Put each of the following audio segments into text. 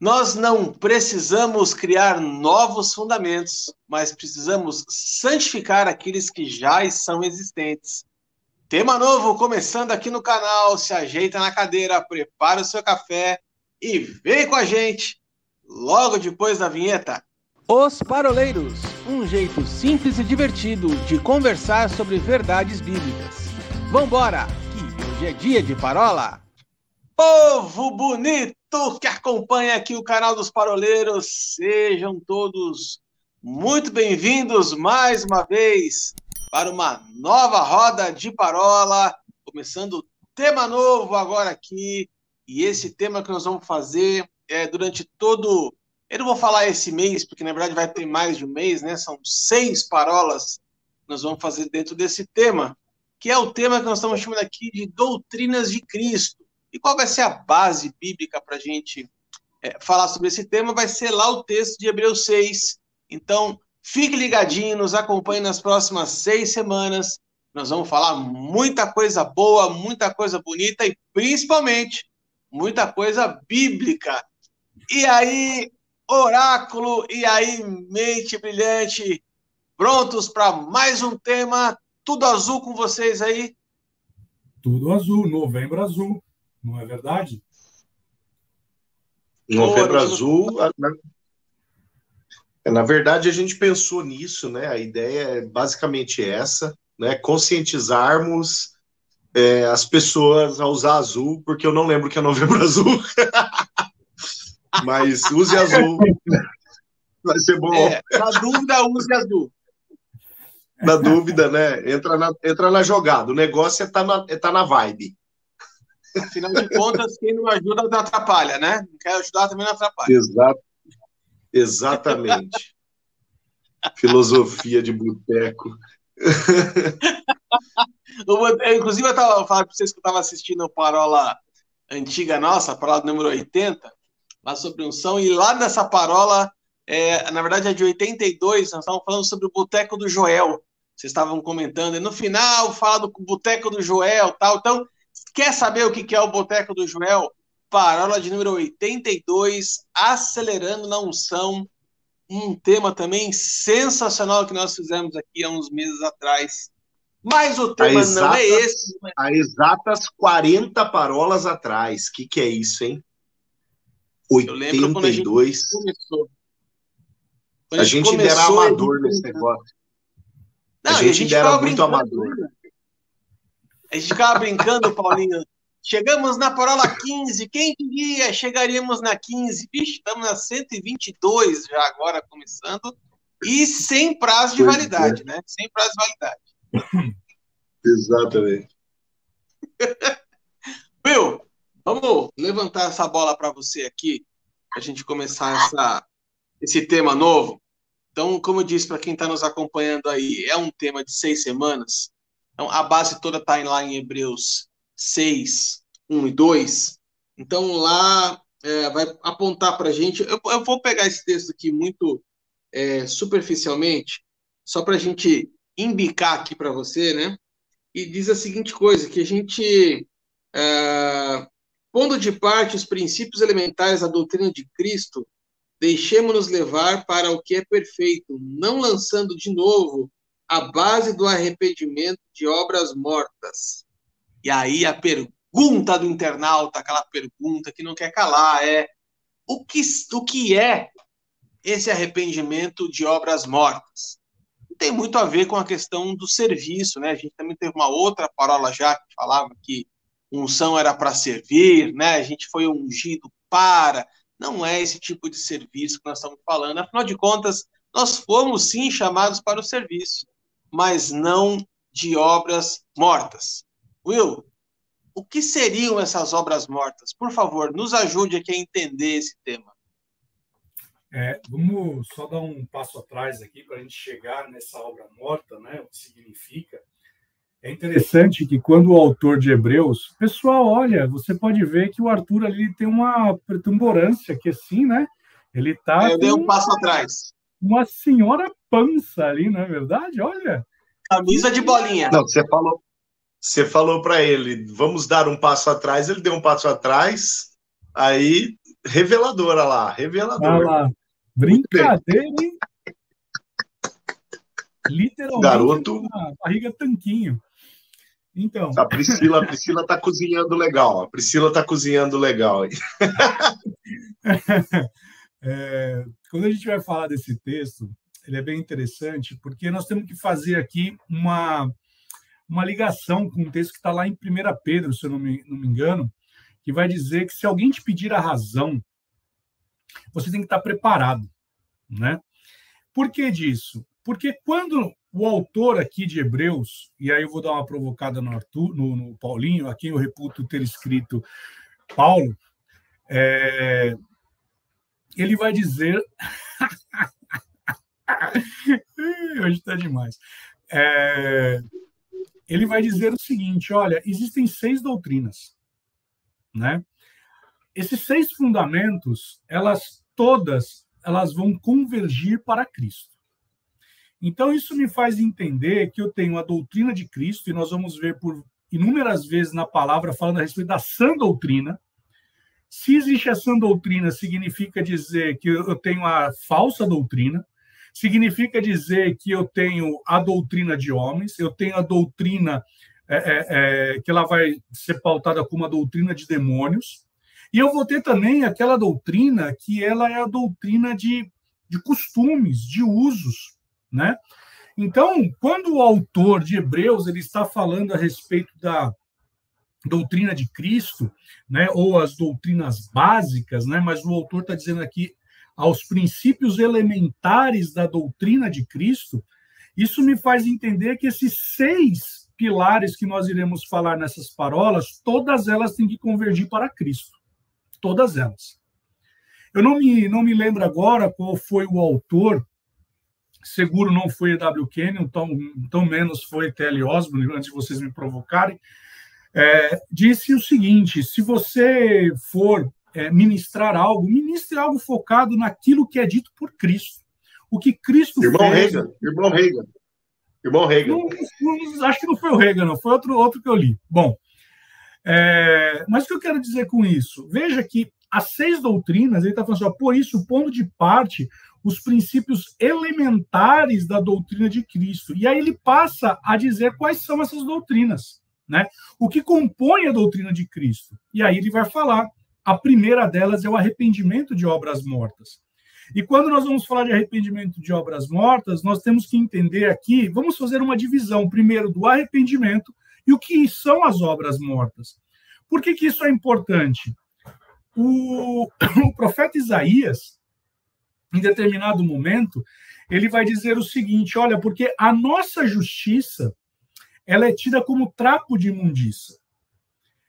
Nós não precisamos criar novos fundamentos, mas precisamos santificar aqueles que já são existentes. Tema novo começando aqui no canal. Se ajeita na cadeira, prepara o seu café e vem com a gente logo depois da vinheta. Os Paroleiros um jeito simples e divertido de conversar sobre verdades bíblicas. Vambora, que hoje é dia de parola! Povo bonito que acompanha aqui o canal dos Paroleiros, sejam todos muito bem-vindos mais uma vez para uma nova roda de parola, começando tema novo agora aqui, e esse tema que nós vamos fazer é durante todo. Eu não vou falar esse mês, porque na verdade vai ter mais de um mês, né? São seis parolas que nós vamos fazer dentro desse tema, que é o tema que nós estamos chamando aqui de doutrinas de Cristo. E qual vai ser a base bíblica para a gente é, falar sobre esse tema? Vai ser lá o texto de Hebreus 6. Então, fique ligadinho, nos acompanhe nas próximas seis semanas. Nós vamos falar muita coisa boa, muita coisa bonita e principalmente muita coisa bíblica. E aí, oráculo, e aí, mente brilhante, prontos para mais um tema? Tudo azul com vocês aí? Tudo azul, novembro azul. Não é verdade? Novembro Azul. Na, na verdade, a gente pensou nisso, né? A ideia é basicamente essa, né? Conscientizarmos é, as pessoas a usar azul, porque eu não lembro que é Novembro Azul. Mas use azul. Vai ser bom. É, na dúvida, use azul. Na dúvida, né? Entra na, entra na jogada. O negócio é tá na, é tá na vibe. Afinal de contas, quem não ajuda não atrapalha, né? Não quer ajudar também não atrapalha. Exato. Exatamente. Filosofia de boteco. Inclusive, eu estava falando para vocês que eu estava assistindo a parola antiga nossa, a parola número 80, lá sobre unção, e lá nessa parola, é, na verdade é de 82, nós estávamos falando sobre o boteco do Joel. Vocês estavam comentando, e no final fala do boteco do Joel tal. Então, Quer saber o que é o Boteco do Joel? Parola de número 82, Acelerando na Unção. Um tema também sensacional que nós fizemos aqui há uns meses atrás. Mas o tema exatas, não é esse. Mas... Há exatas 40 parolas atrás. O que, que é isso, hein? 82. Eu começou. Quando a gente começou, era amador nesse negócio. Não, a gente, a gente era muito amador. Né? A gente ficava brincando, Paulinho. Chegamos na parola 15. Quem diria? Chegaríamos na 15. Vixe, estamos na 122 já agora começando. E sem prazo de validade, é. né? Sem prazo de validade. Exatamente. Will, vamos levantar essa bola para você aqui, para a gente começar essa, esse tema novo. Então, como eu disse para quem está nos acompanhando aí, é um tema de seis semanas. Então, a base toda está lá em Hebreus 6, 1 e 2. Então, lá é, vai apontar para a gente. Eu, eu, vou pegar esse texto aqui muito é, superficialmente, só para a gente imbicar aqui para você, né? E diz a seguinte coisa: que a gente, é, pondo de parte os princípios elementares da doutrina de Cristo, deixemos-nos levar para o que é perfeito, não lançando de novo a base do arrependimento de obras mortas. E aí a pergunta do internauta, aquela pergunta que não quer calar, é o que, o que é esse arrependimento de obras mortas? Tem muito a ver com a questão do serviço, né? A gente também teve uma outra parola já que falava que unção era para servir, né? A gente foi ungido para. Não é esse tipo de serviço que nós estamos falando. Afinal de contas, nós fomos sim chamados para o serviço mas não de obras mortas. Will, o que seriam essas obras mortas? Por favor, nos ajude aqui a entender esse tema. É, vamos só dar um passo atrás aqui para a gente chegar nessa obra morta, né? O que significa. É interessante que quando o autor de Hebreus, pessoal, olha, você pode ver que o Arthur ali tem uma pretumborância que assim, né? Ele tá. Eu dei um passo atrás uma senhora pança ali, não é verdade? Olha. Camisa de bolinha. Não, você falou, você falou para ele, vamos dar um passo atrás, ele deu um passo atrás, aí reveladora lá, reveladora. Olha lá. Brincadeira, hein? Literalmente. Garoto. Barriga tanquinho. Então. A Priscila, a Priscila tá cozinhando legal. A Priscila tá cozinhando legal. é, quando a gente vai falar desse texto, ele é bem interessante, porque nós temos que fazer aqui uma, uma ligação com um texto que está lá em 1 Pedro, se eu não me, não me engano, que vai dizer que se alguém te pedir a razão, você tem que estar preparado, né? Por que disso? Porque quando o autor aqui de Hebreus, e aí eu vou dar uma provocada no, Arthur, no, no Paulinho, a quem eu reputo ter escrito Paulo, é, ele vai dizer. Hoje está demais. É, ele vai dizer o seguinte: olha, existem seis doutrinas, né? Esses seis fundamentos, elas todas, elas vão convergir para Cristo. Então, isso me faz entender que eu tenho a doutrina de Cristo, e nós vamos ver por inúmeras vezes na palavra falando a respeito da sã doutrina. Se existe a sã doutrina, significa dizer que eu tenho a falsa doutrina, significa dizer que eu tenho a doutrina de homens, eu tenho a doutrina é, é, é, que ela vai ser pautada como a doutrina de demônios, e eu vou ter também aquela doutrina que ela é a doutrina de, de costumes, de usos, né? Então, quando o autor de Hebreus ele está falando a respeito da doutrina de Cristo, né, ou as doutrinas básicas, né, mas o autor está dizendo aqui aos princípios elementares da doutrina de Cristo, isso me faz entender que esses seis pilares que nós iremos falar nessas parolas, todas elas têm que convergir para Cristo. Todas elas. Eu não me, não me lembro agora qual foi o autor seguro não foi E.W. Kenyon, tão, tão menos foi T.L. Osborne, antes de vocês me provocarem, é, disse o seguinte: se você for é, ministrar algo, ministre algo focado naquilo que é dito por Cristo. O que Cristo irmão fez. Reagan, irmão Reagan. Irmão Reagan. Não, não, acho que não foi o Reagan, não, foi outro, outro que eu li. Bom, é, mas o que eu quero dizer com isso? Veja que as seis doutrinas, ele está falando assim, ó, por isso, pondo de parte os princípios elementares da doutrina de Cristo. E aí ele passa a dizer quais são essas doutrinas, né? O que compõe a doutrina de Cristo. E aí ele vai falar. A primeira delas é o arrependimento de obras mortas. E quando nós vamos falar de arrependimento de obras mortas, nós temos que entender aqui, vamos fazer uma divisão primeiro do arrependimento e o que são as obras mortas. Por que, que isso é importante? O, o profeta Isaías, em determinado momento, ele vai dizer o seguinte: olha, porque a nossa justiça ela é tida como trapo de imundícia.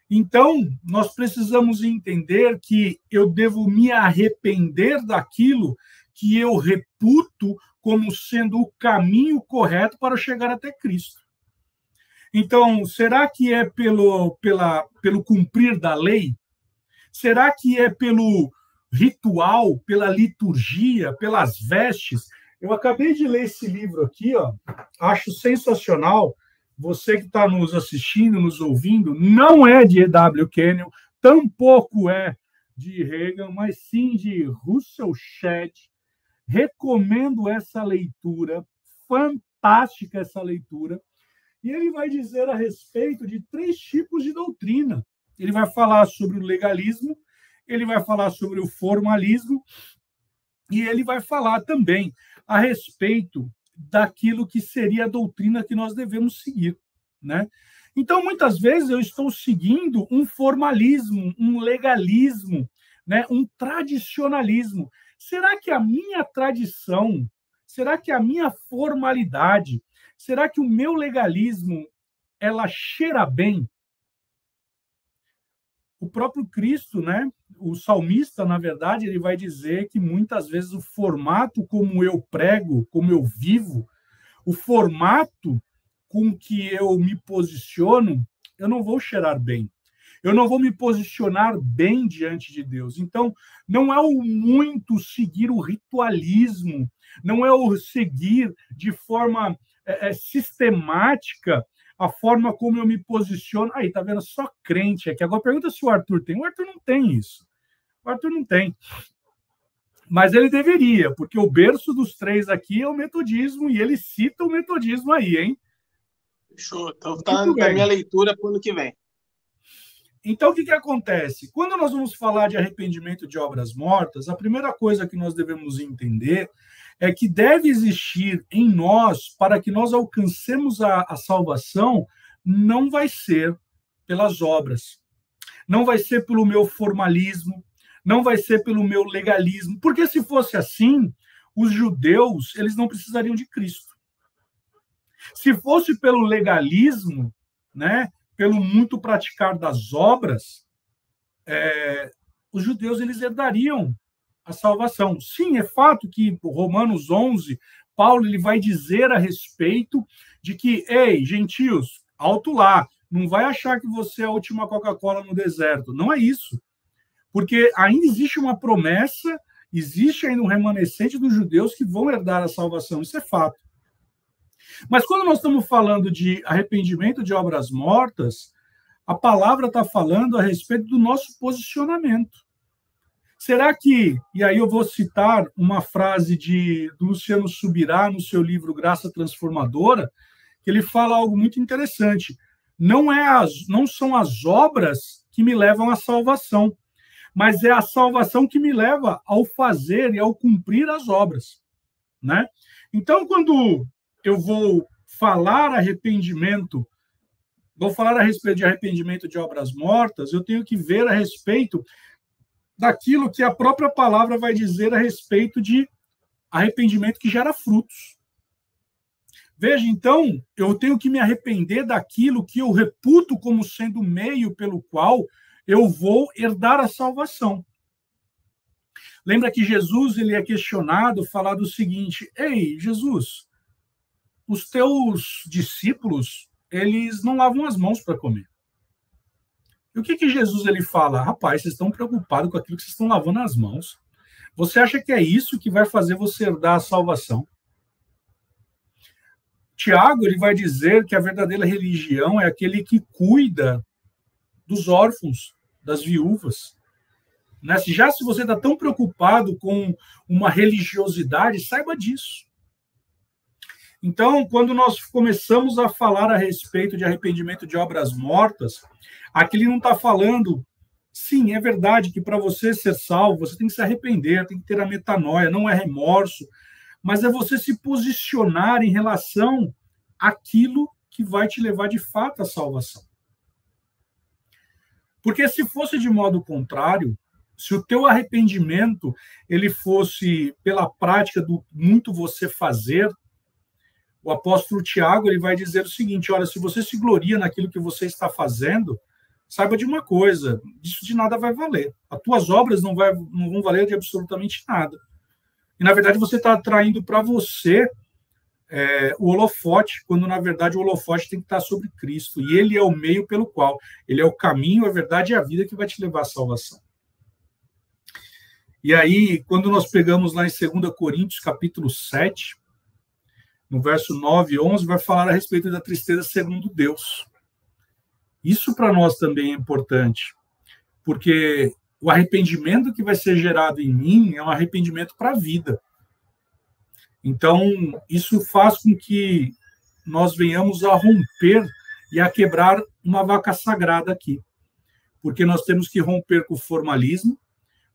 Então, nós precisamos entender que eu devo me arrepender daquilo que eu reputo como sendo o caminho correto para chegar até Cristo. Então, será que é pelo, pela, pelo cumprir da lei? Será que é pelo ritual, pela liturgia, pelas vestes. Eu acabei de ler esse livro aqui, ó, acho sensacional. Você que está nos assistindo, nos ouvindo, não é de E.W. Kenyon, tampouco é de Reagan, mas sim de Russell Shedd. Recomendo essa leitura, fantástica essa leitura. E ele vai dizer a respeito de três tipos de doutrina. Ele vai falar sobre o legalismo, ele vai falar sobre o formalismo e ele vai falar também a respeito daquilo que seria a doutrina que nós devemos seguir, né? Então, muitas vezes eu estou seguindo um formalismo, um legalismo, né? um tradicionalismo. Será que a minha tradição, será que a minha formalidade, será que o meu legalismo ela cheira bem? O próprio Cristo, né? o salmista, na verdade, ele vai dizer que muitas vezes o formato como eu prego, como eu vivo, o formato com que eu me posiciono, eu não vou cheirar bem. Eu não vou me posicionar bem diante de Deus. Então, não é o muito seguir o ritualismo, não é o seguir de forma é, é sistemática a forma como eu me posiciono. Aí, tá vendo? Só crente aqui. Agora pergunta se o Arthur tem. O Arthur não tem isso. O Arthur não tem. Mas ele deveria, porque o berço dos três aqui é o metodismo e ele cita o metodismo aí, hein? Fechou. Então tá na minha leitura para o ano que vem. Então, o que, que acontece? Quando nós vamos falar de arrependimento de obras mortas, a primeira coisa que nós devemos entender é que deve existir em nós, para que nós alcancemos a, a salvação, não vai ser pelas obras, não vai ser pelo meu formalismo, não vai ser pelo meu legalismo, porque se fosse assim, os judeus eles não precisariam de Cristo. Se fosse pelo legalismo, né, pelo muito praticar das obras, é, os judeus eles herdariam a salvação. Sim, é fato que Romanos 11, Paulo ele vai dizer a respeito de que, ei, gentios, alto lá, não vai achar que você é a última Coca-Cola no deserto. Não é isso. Porque ainda existe uma promessa, existe ainda um remanescente dos judeus que vão herdar a salvação. Isso é fato. Mas quando nós estamos falando de arrependimento de obras mortas, a palavra está falando a respeito do nosso posicionamento. Será que, e aí eu vou citar uma frase de do Luciano Subirá no seu livro Graça Transformadora, que ele fala algo muito interessante. Não, é as, não são as obras que me levam à salvação, mas é a salvação que me leva ao fazer e ao cumprir as obras, né? Então, quando eu vou falar arrependimento, vou falar a respeito de arrependimento de obras mortas, eu tenho que ver a respeito daquilo que a própria palavra vai dizer a respeito de arrependimento que gera frutos. Veja, então, eu tenho que me arrepender daquilo que eu reputo como sendo o meio pelo qual eu vou herdar a salvação. Lembra que Jesus ele é questionado, falar do seguinte: Ei, Jesus, os teus discípulos eles não lavam as mãos para comer. E o que, que Jesus ele fala? Rapaz, vocês estão preocupados com aquilo que vocês estão lavando as mãos. Você acha que é isso que vai fazer você herdar a salvação? Tiago ele vai dizer que a verdadeira religião é aquele que cuida dos órfãos, das viúvas. Né? Já se você está tão preocupado com uma religiosidade, saiba disso. Então, quando nós começamos a falar a respeito de arrependimento de obras mortas, aqui ele não está falando. Sim, é verdade que para você ser salvo, você tem que se arrepender, tem que ter a metanoia, não é remorso, mas é você se posicionar em relação àquilo que vai te levar de fato à salvação. Porque se fosse de modo contrário, se o teu arrependimento ele fosse pela prática do muito você fazer, o apóstolo Tiago ele vai dizer o seguinte: olha, se você se gloria naquilo que você está fazendo, saiba de uma coisa, isso de nada vai valer. As tuas obras não, vai, não vão valer de absolutamente nada. E na verdade você está atraindo para você é, o holofote, quando na verdade o holofote tem que estar sobre Cristo. E ele é o meio pelo qual, ele é o caminho, a verdade e a vida que vai te levar à salvação. E aí, quando nós pegamos lá em 2 Coríntios, capítulo 7, no verso 9 e 11, vai falar a respeito da tristeza segundo Deus. Isso para nós também é importante, porque o arrependimento que vai ser gerado em mim é um arrependimento para a vida. Então, isso faz com que nós venhamos a romper e a quebrar uma vaca sagrada aqui. Porque nós temos que romper com o formalismo,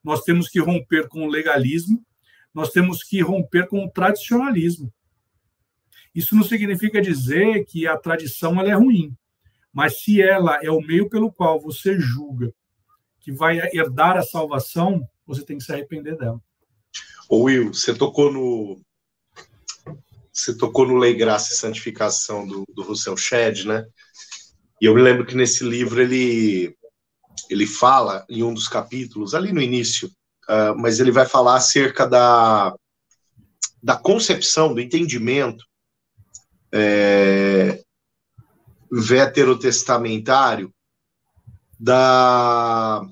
nós temos que romper com o legalismo, nós temos que romper com o tradicionalismo. Isso não significa dizer que a tradição ela é ruim, mas se ela é o meio pelo qual você julga que vai herdar a salvação, você tem que se arrepender dela. Ô Will, você tocou no você tocou no Lei, Graça e Santificação do, do Russell Shedd, né? E eu me lembro que nesse livro ele ele fala em um dos capítulos ali no início, uh, mas ele vai falar acerca da da concepção, do entendimento é, veterotestamentário da,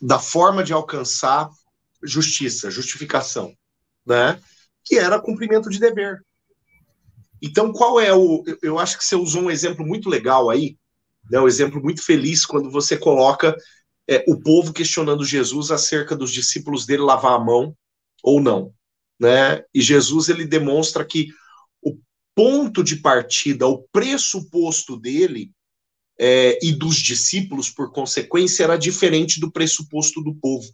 da forma de alcançar justiça, justificação, né? que era cumprimento de dever. Então, qual é o. Eu acho que você usou um exemplo muito legal aí, né, um exemplo muito feliz quando você coloca é, o povo questionando Jesus acerca dos discípulos dele lavar a mão ou não, né? E Jesus ele demonstra que ponto de partida, o pressuposto dele é, e dos discípulos, por consequência, era diferente do pressuposto do povo.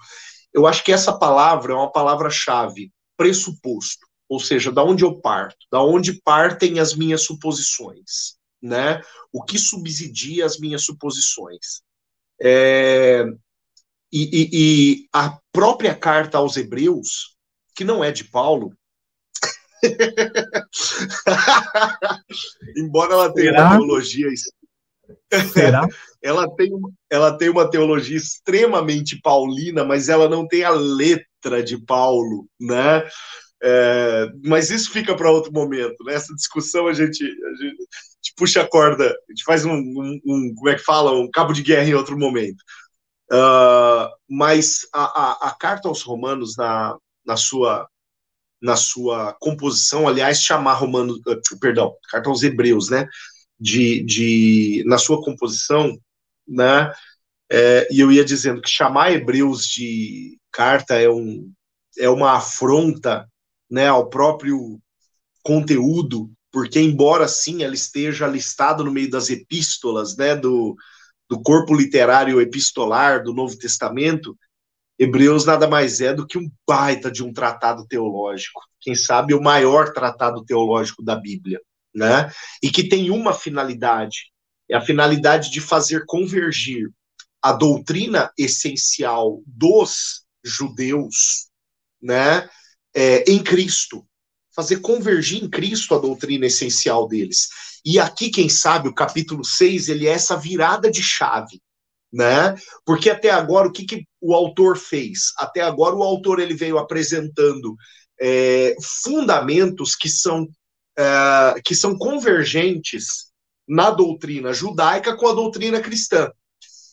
Eu acho que essa palavra é uma palavra-chave, pressuposto, ou seja, da onde eu parto, da onde partem as minhas suposições, né? O que subsidia as minhas suposições. É, e, e, e, a própria carta aos Hebreus, que não é de Paulo, embora ela tenha Será? uma teologia Será? ela, tem, ela tem uma teologia extremamente paulina, mas ela não tem a letra de Paulo, né? É, mas isso fica para outro momento, né? Essa discussão a gente, a gente, a gente puxa a corda, a gente faz um, um, um, como é que fala, um cabo de guerra em outro momento. Uh, mas a, a, a, carta aos Romanos na, na sua na sua composição, aliás, chamar Romanos, uh, perdão, carta aos Hebreus, né? De, de na sua composição, né? É, e eu ia dizendo que chamar Hebreus de carta é um é uma afronta né, ao próprio conteúdo, porque embora sim ela esteja listada no meio das epístolas, né, do, do corpo literário epistolar do Novo Testamento, Hebreus nada mais é do que um baita de um tratado teológico, quem sabe o maior tratado teológico da Bíblia, né? E que tem uma finalidade, é a finalidade de fazer convergir a doutrina essencial dos judeus, né, é, em Cristo, fazer convergir em Cristo a doutrina essencial deles. E aqui, quem sabe, o capítulo 6, ele é essa virada de chave, né? Porque até agora, o que, que o autor fez? Até agora, o autor ele veio apresentando é, fundamentos que são, é, que são convergentes na doutrina judaica com a doutrina cristã.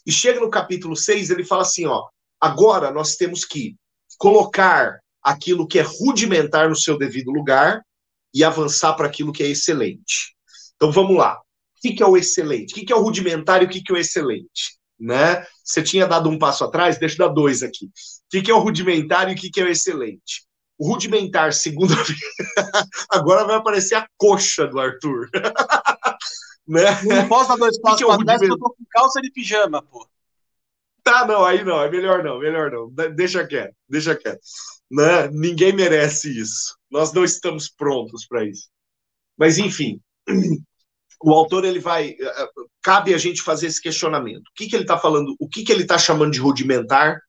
E chega no capítulo 6, ele fala assim, ó, agora nós temos que colocar aquilo que é rudimentar no seu devido lugar e avançar para aquilo que é excelente. Então vamos lá. O que, é o excelente? O que, é o rudimentar e o que, é o excelente? Né? Você tinha dado um passo atrás, deixa eu dar dois aqui. O que, é o rudimentar e o que, é o excelente? O rudimentar, segundo agora vai aparecer a coxa do Arthur. né? Não posso dar dois passos que que é para trás eu tô com calça de pijama, pô. Tá, não, aí não, é melhor não, melhor não. Deixa quieto, deixa quieto. Né? Ninguém merece isso. Nós não estamos prontos para isso. Mas, enfim, o autor ele vai. Eh, eh, cabe a gente fazer esse questionamento. O que, que ele está falando, o que, que ele está chamando de rudimentar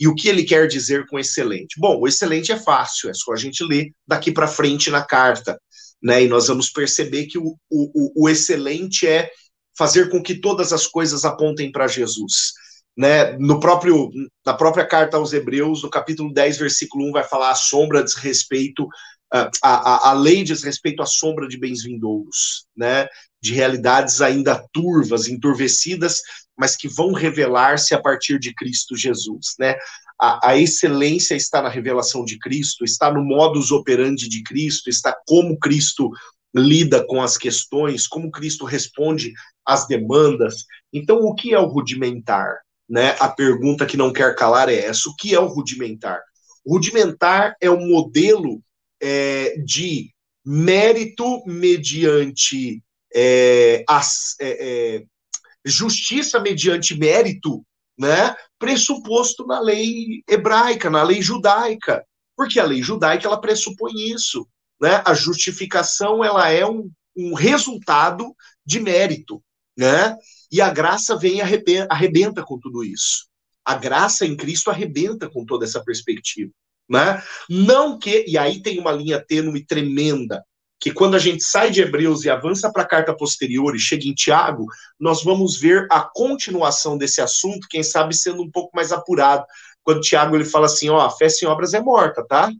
e o que ele quer dizer com excelente? Bom, o excelente é fácil, é só a gente ler daqui para frente na carta. Né? E nós vamos perceber que o, o, o excelente é fazer com que todas as coisas apontem para Jesus né, no próprio, na própria carta aos Hebreus, no capítulo 10, versículo 1, vai falar a sombra diz respeito, a, a, a lei diz respeito à sombra de bens vindouros, né, de realidades ainda turvas, enturvecidas, mas que vão revelar-se a partir de Cristo Jesus, né, a, a, excelência está na revelação de Cristo, está no modus operandi de Cristo, está como Cristo lida com as questões, como Cristo responde às demandas. Então, o que é o rudimentar? né, a pergunta que não quer calar é essa: o que é o rudimentar? O rudimentar é um modelo é, de mérito mediante é, as, é, é, justiça mediante mérito, né, pressuposto na lei hebraica, na lei judaica, porque a lei judaica ela pressupõe isso, né? A justificação ela é um, um resultado de mérito, né? E a graça vem arrebenta, arrebenta com tudo isso. A graça em Cristo arrebenta com toda essa perspectiva. Né? Não que, e aí tem uma linha tênue tremenda, que quando a gente sai de Hebreus e avança para a carta posterior e chega em Tiago, nós vamos ver a continuação desse assunto, quem sabe sendo um pouco mais apurado. Quando Tiago ele fala assim, ó, a fé sem obras é morta, tá?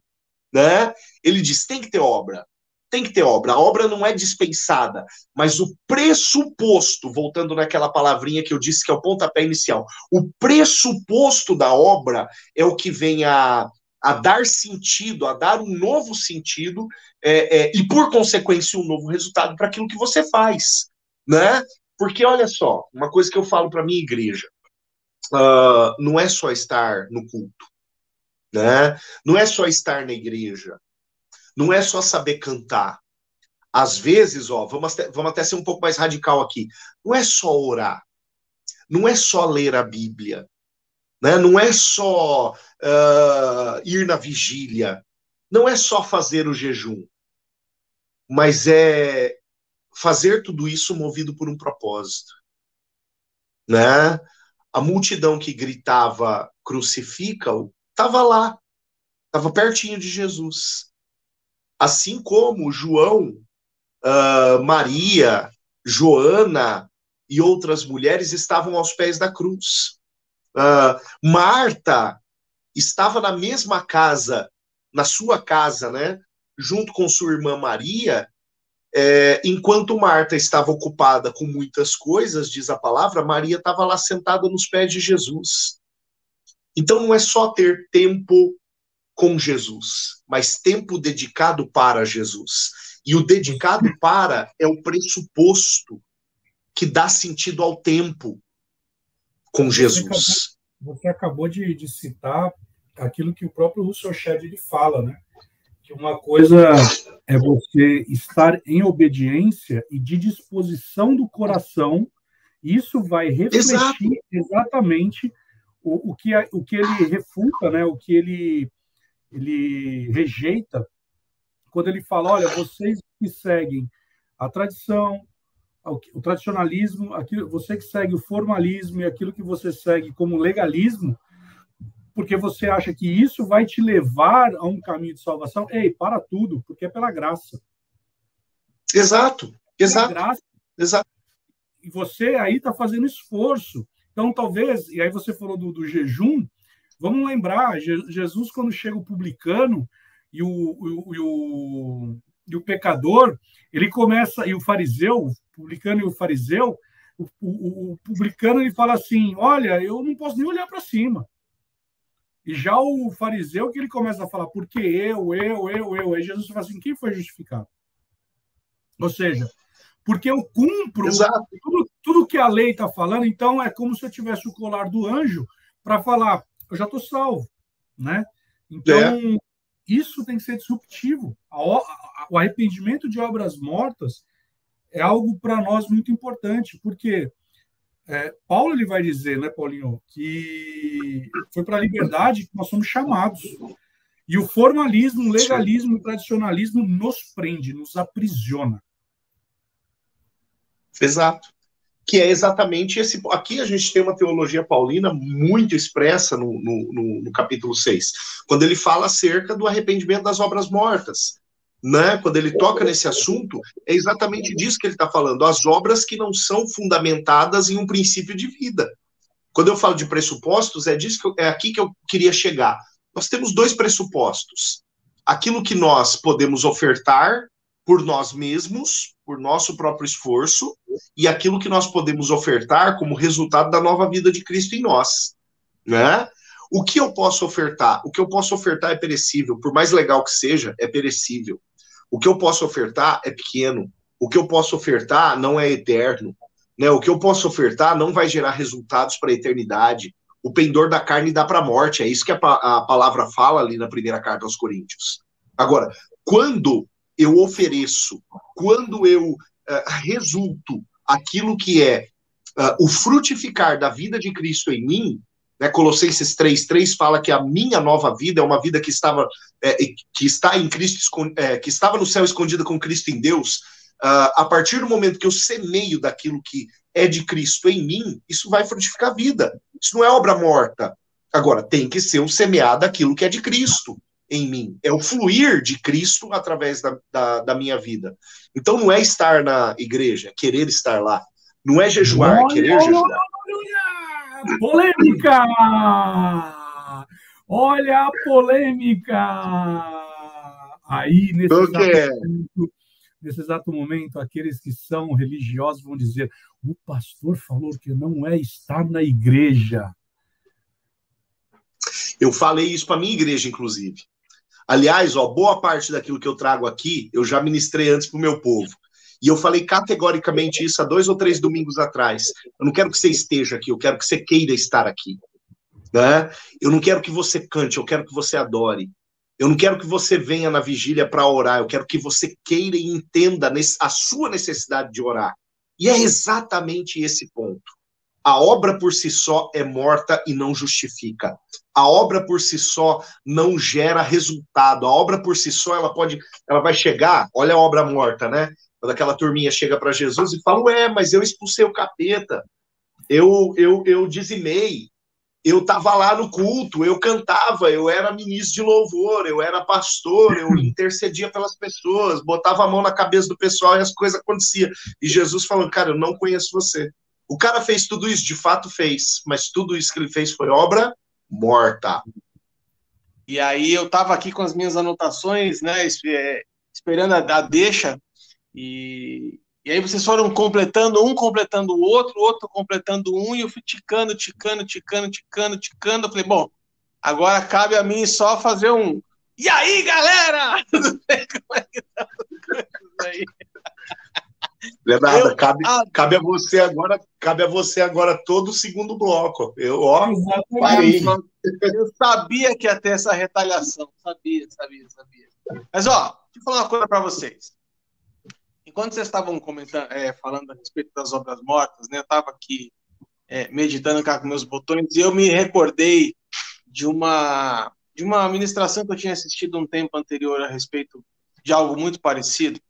Né? Ele diz, tem que ter obra tem que ter obra. A obra não é dispensada, mas o pressuposto, voltando naquela palavrinha que eu disse que é o pontapé inicial, o pressuposto da obra é o que vem a, a dar sentido, a dar um novo sentido é, é, e, por consequência, um novo resultado para aquilo que você faz, né? Porque olha só, uma coisa que eu falo para minha igreja, uh, não é só estar no culto, né? Não é só estar na igreja, não é só saber cantar. Às vezes, ó, vamos até, vamos até ser um pouco mais radical aqui. Não é só orar, não é só ler a Bíblia, né? Não é só uh, ir na vigília, não é só fazer o jejum, mas é fazer tudo isso movido por um propósito, né? A multidão que gritava crucifica-o estava lá, estava pertinho de Jesus. Assim como João, uh, Maria, Joana e outras mulheres estavam aos pés da cruz. Uh, Marta estava na mesma casa, na sua casa, né? Junto com sua irmã Maria, é, enquanto Marta estava ocupada com muitas coisas, diz a palavra, Maria estava lá sentada nos pés de Jesus. Então não é só ter tempo com Jesus, mas tempo dedicado para Jesus. E o dedicado para é o pressuposto que dá sentido ao tempo com Jesus. Você acabou, de, de, citar aquilo que o próprio Russell Shedd fala, né? Que uma coisa é você estar em obediência e de disposição do coração. Isso vai refletir Exato. exatamente o, o, que, o que ele refuta, né? O que ele, ele rejeita quando ele fala, olha, vocês que seguem a tradição, o tradicionalismo, aquilo, você que segue o formalismo e aquilo que você segue como legalismo, porque você acha que isso vai te levar a um caminho de salvação. Ei, para tudo, porque é pela graça. Exato, exato. Graça, exato. E você aí está fazendo esforço. Então, talvez, e aí você falou do, do jejum, vamos lembrar, Jesus, quando chega o publicano e o, o, e o, e o pecador, ele começa, e o fariseu, o publicano e o fariseu, o, o, o publicano ele fala assim: Olha, eu não posso nem olhar para cima. E já o fariseu que ele começa a falar, porque eu, eu, eu, eu. Aí Jesus fala assim: quem foi justificado? Ou seja, porque eu cumpro tudo, tudo que a lei está falando, então é como se eu tivesse o colar do anjo para falar: eu já estou salvo. Né? Então, é isso tem que ser disruptivo. O arrependimento de obras mortas é algo para nós muito importante, porque é, Paulo ele vai dizer, né, Paulinho, que foi para a liberdade que nós somos chamados. E o formalismo, o legalismo, o tradicionalismo nos prende, nos aprisiona. Exato que é exatamente esse. Aqui a gente tem uma teologia paulina muito expressa no, no, no, no capítulo 6, quando ele fala acerca do arrependimento das obras mortas. Né? Quando ele toca nesse assunto, é exatamente disso que ele está falando, as obras que não são fundamentadas em um princípio de vida. Quando eu falo de pressupostos, é, disso que eu, é aqui que eu queria chegar. Nós temos dois pressupostos. Aquilo que nós podemos ofertar por nós mesmos, por nosso próprio esforço, e aquilo que nós podemos ofertar como resultado da nova vida de Cristo em nós, né? O que eu posso ofertar? O que eu posso ofertar é perecível, por mais legal que seja, é perecível. O que eu posso ofertar é pequeno. O que eu posso ofertar não é eterno. Né? O que eu posso ofertar não vai gerar resultados para a eternidade. O pendor da carne dá para a morte. É isso que a, a palavra fala ali na primeira carta aos Coríntios. Agora, quando eu ofereço, quando eu uh, resulto aquilo que é uh, o frutificar da vida de Cristo em mim, né, Colossenses 3,3 fala que a minha nova vida é uma vida que estava é, que está em Cristo, é, que estava no céu escondida com Cristo em Deus. Uh, a partir do momento que eu semeio daquilo que é de Cristo em mim, isso vai frutificar vida. Isso não é obra morta. Agora, tem que ser o semear daquilo que é de Cristo em mim, é o fluir de Cristo através da, da, da, minha vida. Então não é estar na igreja, querer estar lá. Não é jejuar, olha, querer jejuar. Olha, polêmica! Olha a polêmica! Aí, nesse exato, momento, nesse exato momento, aqueles que são religiosos vão dizer: o pastor falou que não é estar na igreja. Eu falei isso para minha igreja, inclusive. Aliás, ó, boa parte daquilo que eu trago aqui, eu já ministrei antes para o meu povo. E eu falei categoricamente isso há dois ou três domingos atrás. Eu não quero que você esteja aqui, eu quero que você queira estar aqui. Né? Eu não quero que você cante, eu quero que você adore. Eu não quero que você venha na vigília para orar, eu quero que você queira e entenda a sua necessidade de orar. E é exatamente esse ponto. A obra por si só é morta e não justifica. A obra por si só não gera resultado. A obra por si só ela pode, ela vai chegar. Olha a obra morta, né? Quando aquela turminha chega para Jesus e fala: "Ué, mas eu expulsei o capeta. Eu eu eu dizimei eu estava lá no culto, eu cantava, eu era ministro de louvor, eu era pastor, eu intercedia pelas pessoas, botava a mão na cabeça do pessoal e as coisas aconteciam. E Jesus falando, cara, eu não conheço você. O cara fez tudo isso, de fato fez, mas tudo isso que ele fez foi obra morta. E aí eu estava aqui com as minhas anotações, né, é, esperando a, a deixa, e, e aí vocês foram completando um, completando o outro, outro completando um, e eu fui ticando, ticando, ticando, ticando, ticando. Eu falei, bom, agora cabe a mim só fazer um. E aí, galera? Tudo bem? Como é que tá? Leonardo, cabe, ah, cabe a você agora, cabe a você agora todo o segundo bloco. Eu, ó, parei. Eu sabia que ia ter essa retaliação. Sabia, sabia, sabia. Mas, ó, deixa eu falar uma coisa para vocês enquanto vocês estavam comentando, é, falando a respeito das obras mortas, né, eu estava aqui é, meditando cá com meus botões e eu me recordei de uma de uma ministração que eu tinha assistido um tempo anterior a respeito de algo muito parecido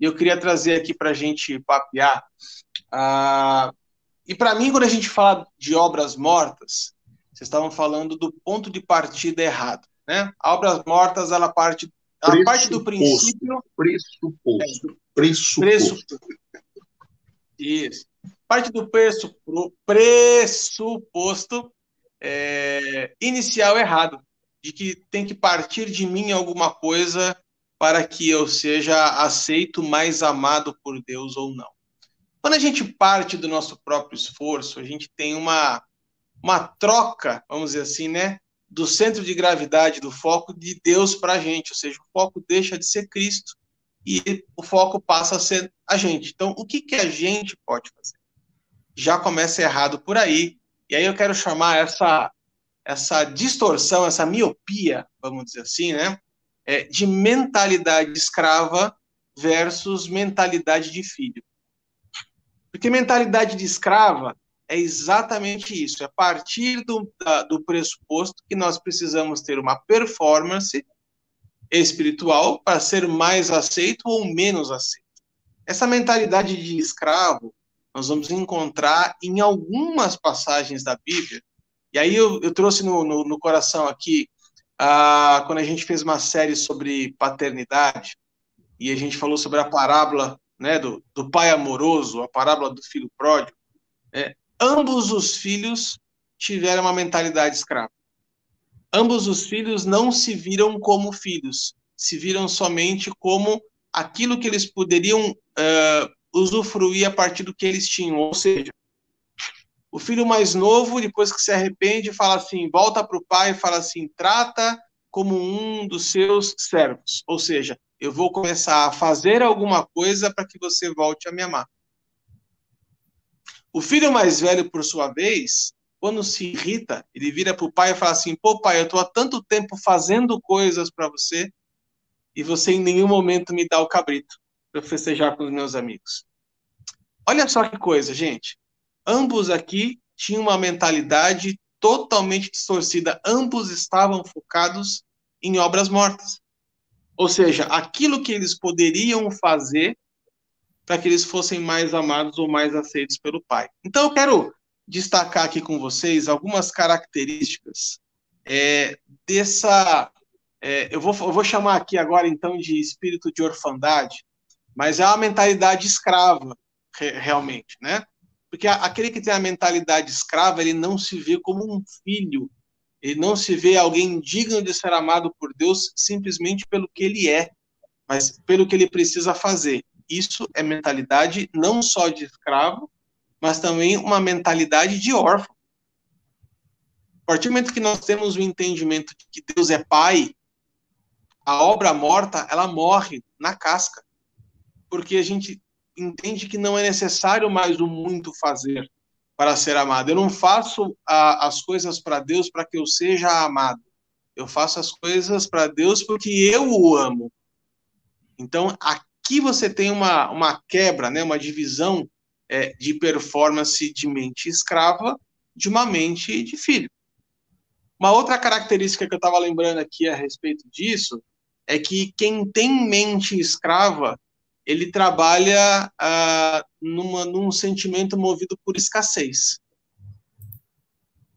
e eu queria trazer aqui para a gente papear. Ah, e para mim, quando a gente fala de obras mortas, vocês estavam falando do ponto de partida errado, né? obras mortas, ela parte, ela parte do princípio pressuposto. Pressuposto. Isso. Parte do preço, pressuposto é, inicial errado, de que tem que partir de mim alguma coisa para que eu seja aceito, mais amado por Deus ou não. Quando a gente parte do nosso próprio esforço, a gente tem uma, uma troca, vamos dizer assim, né? Do centro de gravidade, do foco de Deus para a gente, ou seja, o foco deixa de ser Cristo e o foco passa a ser a gente. Então, o que, que a gente pode fazer? Já começa errado por aí. E aí eu quero chamar essa, essa distorção, essa miopia, vamos dizer assim, né? É, de mentalidade escrava versus mentalidade de filho. Porque mentalidade de escrava é exatamente isso, é a partir do, da, do pressuposto que nós precisamos ter uma performance espiritual para ser mais aceito ou menos aceito. Essa mentalidade de escravo nós vamos encontrar em algumas passagens da Bíblia. E aí eu, eu trouxe no, no, no, coração aqui, ah, quando a gente fez uma série sobre paternidade, e a gente falou sobre a parábola né, do, do pai amoroso, a parábola do filho pródigo, é, ambos os filhos tiveram uma mentalidade escrava ambos os filhos não se viram como filhos, se viram somente como aquilo que eles poderiam uh, usufruir a partir do que eles tinham. Ou seja, o filho mais novo, depois que se arrepende, fala assim: volta para o pai e fala assim: trata como um dos seus servos. Ou seja, eu vou começar a fazer alguma coisa para que você volte a me amar. O filho mais velho, por sua vez, quando se irrita, ele vira para o pai e fala assim: pô, pai, eu estou há tanto tempo fazendo coisas para você e você em nenhum momento me dá o cabrito para festejar com os meus amigos. Olha só que coisa, gente. Ambos aqui tinham uma mentalidade totalmente distorcida. Ambos estavam focados em obras mortas. Ou seja, aquilo que eles poderiam fazer para que eles fossem mais amados ou mais aceitos pelo pai. Então eu quero destacar aqui com vocês algumas características é, dessa. É, eu, vou, eu vou chamar aqui agora então de espírito de orfandade, mas é uma mentalidade escrava, re, realmente, né? Porque aquele que tem a mentalidade escrava, ele não se vê como um filho, ele não se vê alguém digno de ser amado por Deus simplesmente pelo que ele é, mas pelo que ele precisa fazer. Isso é mentalidade não só de escravo, mas também uma mentalidade de órfão. A partir do momento que nós temos o entendimento de que Deus é Pai, a obra morta, ela morre na casca. Porque a gente entende que não é necessário mais o muito fazer para ser amado. Eu não faço a, as coisas para Deus para que eu seja amado. Eu faço as coisas para Deus porque eu o amo. Então, aqui você tem uma, uma quebra, né, uma divisão é, de performance de mente escrava de uma mente de filho. Uma outra característica que eu estava lembrando aqui a respeito disso é que quem tem mente escrava, ele trabalha ah, numa, num sentimento movido por escassez.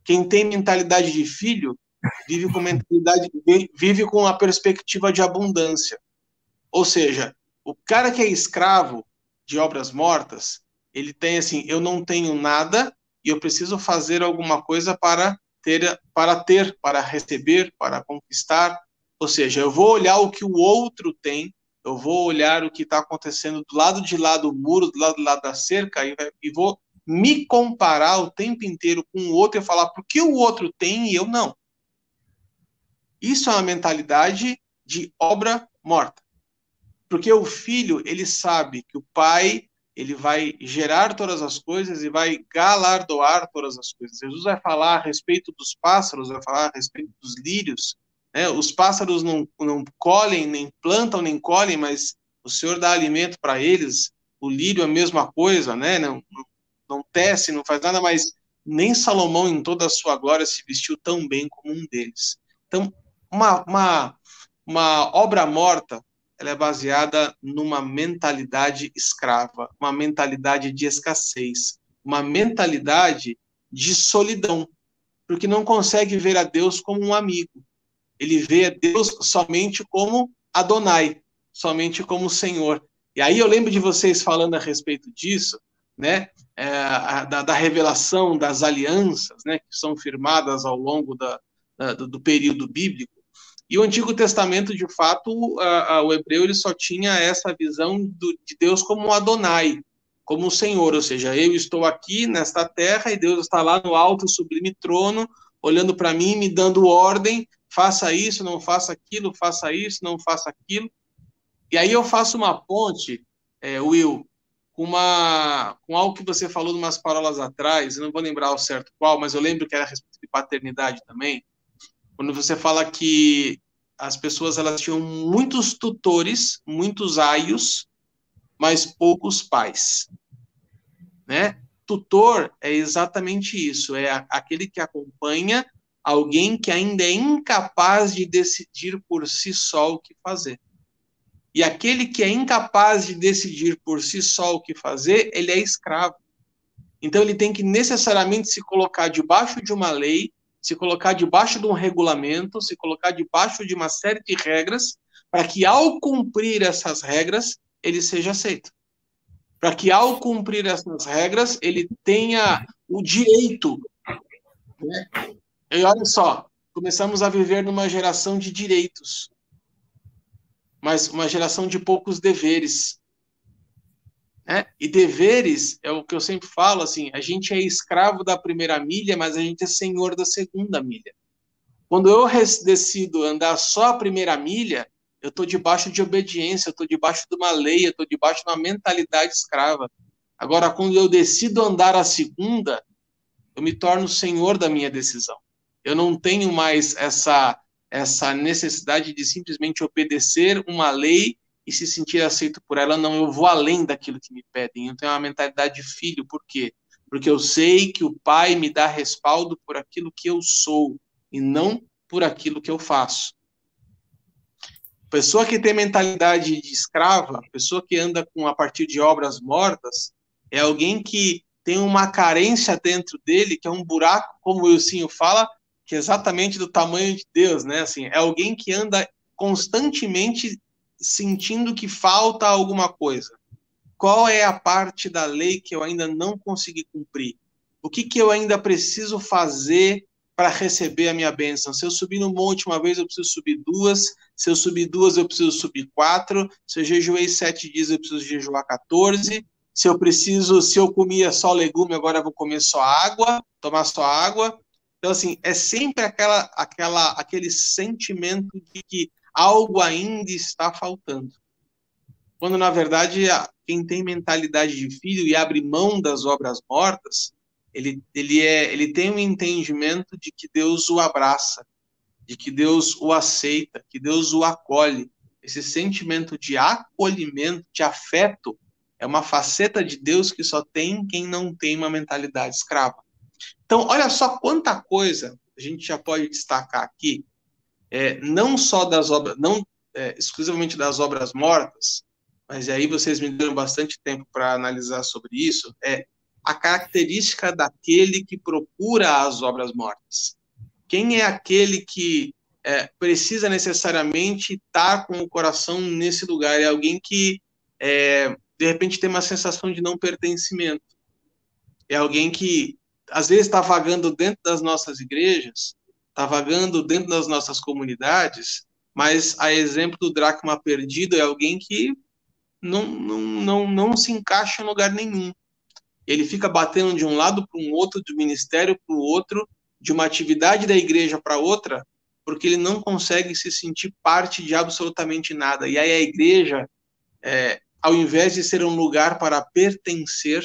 Quem tem mentalidade de filho vive com mentalidade vive com a perspectiva de abundância. Ou seja, o cara que é escravo de obras mortas, ele tem assim, eu não tenho nada e eu preciso fazer alguma coisa para ter, para ter, para receber, para conquistar. Ou seja, eu vou olhar o que o outro tem, eu vou olhar o que está acontecendo do lado de lá do muro, do lado de lá da cerca, e, e vou me comparar o tempo inteiro com o outro e falar por que o outro tem e eu não. Isso é uma mentalidade de obra morta. Porque o filho, ele sabe que o pai ele vai gerar todas as coisas e vai galardoar todas as coisas. Jesus vai falar a respeito dos pássaros, vai falar a respeito dos lírios. Né? Os pássaros não, não colhem, nem plantam, nem colhem, mas o Senhor dá alimento para eles. O lírio é a mesma coisa, né? não, não, tece, não faz nada, mas nem Salomão, em toda a sua glória, se vestiu tão bem como um deles. Então, uma, uma, uma obra morta ela é baseada numa mentalidade escrava, uma mentalidade de escassez, uma mentalidade de solidão, porque não consegue ver a Deus como um amigo. Ele vê a Deus somente como Adonai, somente como Senhor. E aí eu lembro de vocês falando a respeito disso, né, é, da, da, revelação das alianças, né, que são firmadas ao longo da, da, do período bíblico. E o Antigo Testamento, de fato, a, a, o hebreu ele só tinha essa visão do, de Deus como Adonai, como o Senhor, ou seja, eu estou aqui nesta terra e Deus está lá no alto sublime trono, olhando para mim, me dando ordem, faça isso, não faça aquilo, faça isso, não faça aquilo. E aí eu faço uma ponte, é, Will, com, uma, com algo que você falou umas parolas atrás, eu não vou lembrar o certo qual, mas eu lembro que era a respeito de paternidade também, quando você fala que as pessoas elas tinham muitos tutores, muitos aios, mas poucos pais, né? Tutor é exatamente isso, é aquele que acompanha alguém que ainda é incapaz de decidir por si só o que fazer. E aquele que é incapaz de decidir por si só o que fazer, ele é escravo. Então ele tem que necessariamente se colocar debaixo de uma lei, se colocar debaixo de um regulamento, se colocar debaixo de uma série de regras, para que ao cumprir essas regras, ele seja aceito. Para que ao cumprir essas regras, ele tenha o direito. Né? E olha só, começamos a viver numa geração de direitos, mas uma geração de poucos deveres. Né? E deveres é o que eu sempre falo, assim, a gente é escravo da primeira milha, mas a gente é senhor da segunda milha. Quando eu decido andar só a primeira milha, eu estou debaixo de obediência, eu estou debaixo de uma lei, eu estou debaixo de uma mentalidade escrava. Agora, quando eu decido andar a segunda, eu me torno senhor da minha decisão. Eu não tenho mais essa essa necessidade de simplesmente obedecer uma lei e se sentir aceito por ela, não, eu vou além daquilo que me pedem. Eu tenho uma mentalidade de filho, por quê? Porque eu sei que o pai me dá respaldo por aquilo que eu sou e não por aquilo que eu faço. Pessoa que tem mentalidade de escrava, pessoa que anda com a partir de obras mortas, é alguém que tem uma carência dentro dele, que é um buraco, como o Wilsinho fala, que é exatamente do tamanho de Deus, né? Assim, é alguém que anda constantemente sentindo que falta alguma coisa? Qual é a parte da lei que eu ainda não consegui cumprir? O que, que eu ainda preciso fazer para receber a minha bênção? Se eu subir no monte uma vez, eu preciso subir duas. Se eu subir duas, eu preciso subir quatro. Se eu jejuei sete dias, eu preciso jejuar 14. Se eu preciso, se eu comia só legume, agora eu vou comer só água, tomar só água. Então, assim, é sempre aquela, aquela, aquele sentimento de que algo ainda está faltando. quando na verdade quem tem mentalidade de filho e abre mão das obras mortas, ele, ele, é, ele tem um entendimento de que Deus o abraça, de que Deus o aceita, que Deus o acolhe. Esse sentimento de acolhimento, de afeto, é uma faceta de Deus que só tem quem não tem uma mentalidade escrava. Então, olha só quanta coisa a gente já pode destacar aqui, é, não só das obras, não é, exclusivamente das obras mortas, mas aí vocês me deram bastante tempo para analisar sobre isso, é a característica daquele que procura as obras mortas. Quem é aquele que é, precisa necessariamente estar com o coração nesse lugar? É alguém que, é, de repente, tem uma sensação de não pertencimento. É alguém que, às vezes, está vagando dentro das nossas igrejas, está vagando dentro das nossas comunidades, mas, a exemplo do dracma perdido, é alguém que não, não, não, não se encaixa em lugar nenhum ele fica batendo de um lado para um outro, do ministério para o outro, de uma atividade da igreja para outra, porque ele não consegue se sentir parte de absolutamente nada. E aí a igreja, é, ao invés de ser um lugar para pertencer,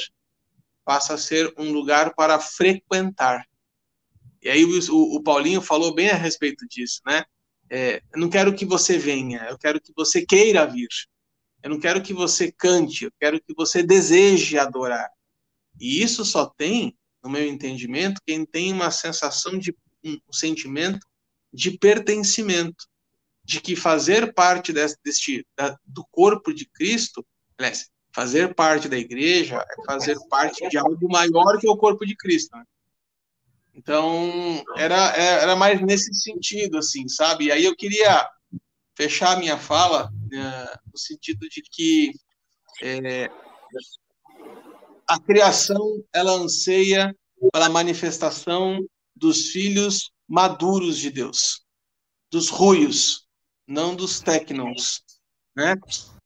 passa a ser um lugar para frequentar. E aí o, o Paulinho falou bem a respeito disso, né? É, eu não quero que você venha, eu quero que você queira vir. Eu não quero que você cante, eu quero que você deseje adorar. E isso só tem, no meu entendimento, quem tem uma sensação de um sentimento de pertencimento, de que fazer parte deste, do corpo de Cristo, aliás, fazer parte da igreja é fazer parte de algo maior que o corpo de Cristo. Né? Então, era, era mais nesse sentido, assim, sabe? E aí eu queria fechar a minha fala né, no sentido de que é, a criação ela anseia pela manifestação dos filhos maduros de Deus, dos ruios, não dos tecnons, né?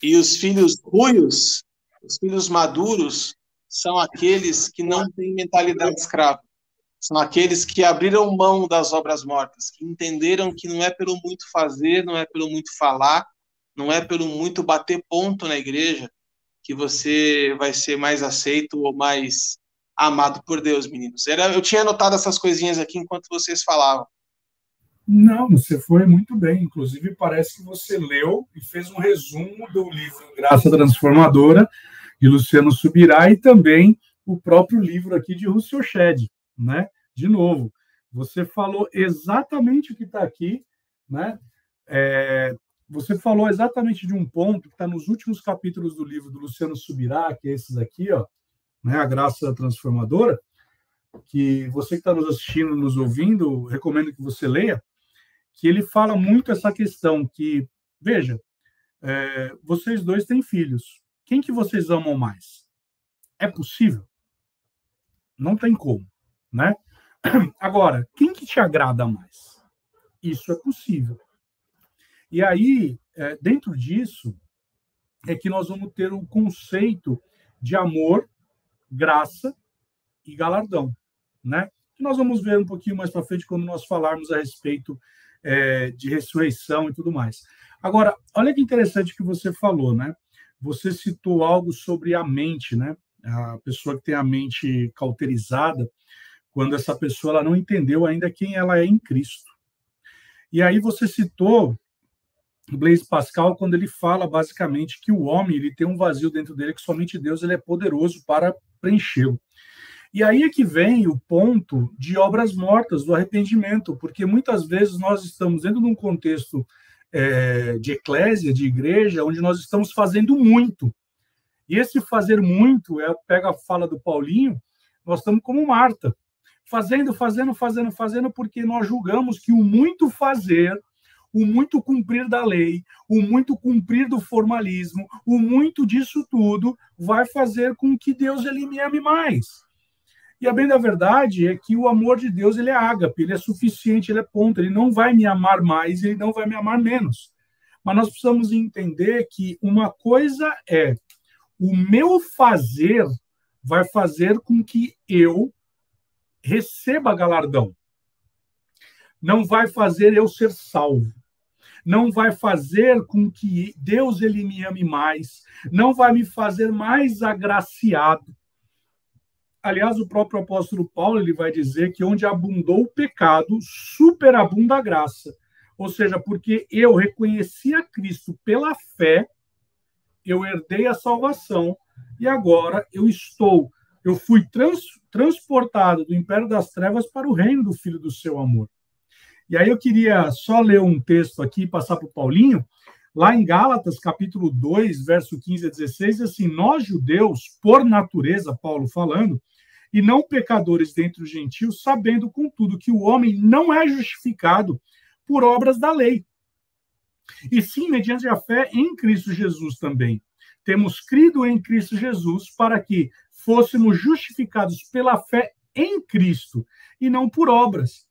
E os filhos ruios, os filhos maduros, são aqueles que não têm mentalidade escrava. São aqueles que abriram mão das obras mortas, que entenderam que não é pelo muito fazer, não é pelo muito falar, não é pelo muito bater ponto na igreja, que você vai ser mais aceito ou mais amado por Deus, meninos. Era, eu tinha anotado essas coisinhas aqui enquanto vocês falavam. Não, você foi muito bem. Inclusive, parece que você leu e fez um resumo do livro Graça Transformadora, de Luciano Subirá, e também o próprio livro aqui de Russell Shedd, né? De novo, você falou exatamente o que está aqui, né? É, você falou exatamente de um ponto que está nos últimos capítulos do livro do Luciano Subirá, que é esses aqui, ó, né, A Graça Transformadora, que você que está nos assistindo, nos ouvindo, recomendo que você leia, que ele fala muito essa questão que, veja, é, vocês dois têm filhos. Quem que vocês amam mais? É possível? Não tem como, né? Agora, quem que te agrada mais? Isso é possível. E aí, é, dentro disso, é que nós vamos ter o conceito de amor, graça e galardão, né? Que nós vamos ver um pouquinho mais para frente quando nós falarmos a respeito é, de ressurreição e tudo mais. Agora, olha que interessante que você falou, né? Você citou algo sobre a mente, né? A pessoa que tem a mente cauterizada, quando essa pessoa ela não entendeu ainda quem ela é em Cristo. E aí você citou Blaise Pascal quando ele fala basicamente que o homem ele tem um vazio dentro dele que somente Deus ele é poderoso para preenchê-lo. E aí é que vem o ponto de obras mortas, do arrependimento, porque muitas vezes nós estamos dentro de um contexto é, de eclésia, de igreja, onde nós estamos fazendo muito. E esse fazer muito, é, pega a fala do Paulinho, nós estamos como Marta, fazendo, fazendo, fazendo, fazendo, porque nós julgamos que o muito fazer o muito cumprir da lei, o muito cumprir do formalismo, o muito disso tudo vai fazer com que Deus ele me ame mais. E a bem da verdade é que o amor de Deus ele é ágape, ele é suficiente, ele é ponto, ele não vai me amar mais, ele não vai me amar menos. Mas nós precisamos entender que uma coisa é o meu fazer vai fazer com que eu receba galardão. Não vai fazer eu ser salvo não vai fazer com que Deus ele me ame mais, não vai me fazer mais agraciado. Aliás, o próprio apóstolo Paulo ele vai dizer que onde abundou o pecado, superabunda a graça. Ou seja, porque eu reconheci a Cristo pela fé, eu herdei a salvação e agora eu estou, eu fui trans, transportado do império das trevas para o reino do Filho do seu amor. E aí eu queria só ler um texto aqui, passar para o Paulinho, lá em Gálatas, capítulo 2, verso 15 a 16, assim, nós judeus, por natureza, Paulo falando, e não pecadores dentre os gentios, sabendo, contudo, que o homem não é justificado por obras da lei, e sim mediante a fé em Cristo Jesus também. Temos crido em Cristo Jesus para que fôssemos justificados pela fé em Cristo e não por obras